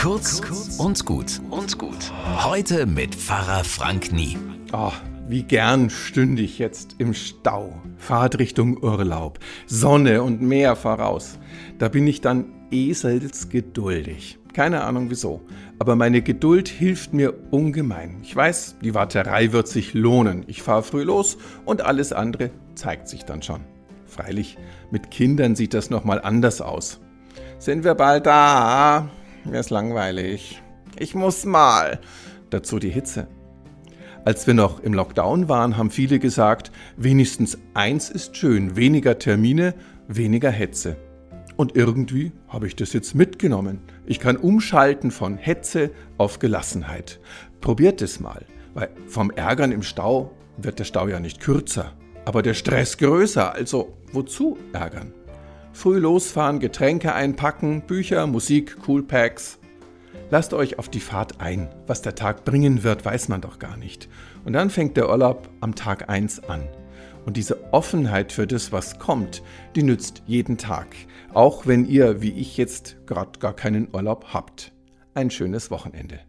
Kurz und gut und gut. Heute mit Pfarrer Frank Nie. Oh, wie gern stünde ich jetzt im Stau. Fahrt Richtung Urlaub. Sonne und Meer voraus. Da bin ich dann eselsgeduldig. Keine Ahnung wieso. Aber meine Geduld hilft mir ungemein. Ich weiß, die Warterei wird sich lohnen. Ich fahre früh los und alles andere zeigt sich dann schon. Freilich, mit Kindern sieht das nochmal anders aus. Sind wir bald da? Mir ist langweilig. Ich muss mal. Dazu die Hitze. Als wir noch im Lockdown waren, haben viele gesagt, wenigstens eins ist schön, weniger Termine, weniger Hetze. Und irgendwie habe ich das jetzt mitgenommen. Ich kann umschalten von Hetze auf Gelassenheit. Probiert es mal, weil vom Ärgern im Stau wird der Stau ja nicht kürzer, aber der Stress größer. Also wozu ärgern? Früh losfahren, Getränke einpacken, Bücher, Musik, Coolpacks. Lasst euch auf die Fahrt ein. Was der Tag bringen wird, weiß man doch gar nicht. Und dann fängt der Urlaub am Tag 1 an. Und diese Offenheit für das, was kommt, die nützt jeden Tag. Auch wenn ihr, wie ich jetzt, gerade gar keinen Urlaub habt. Ein schönes Wochenende.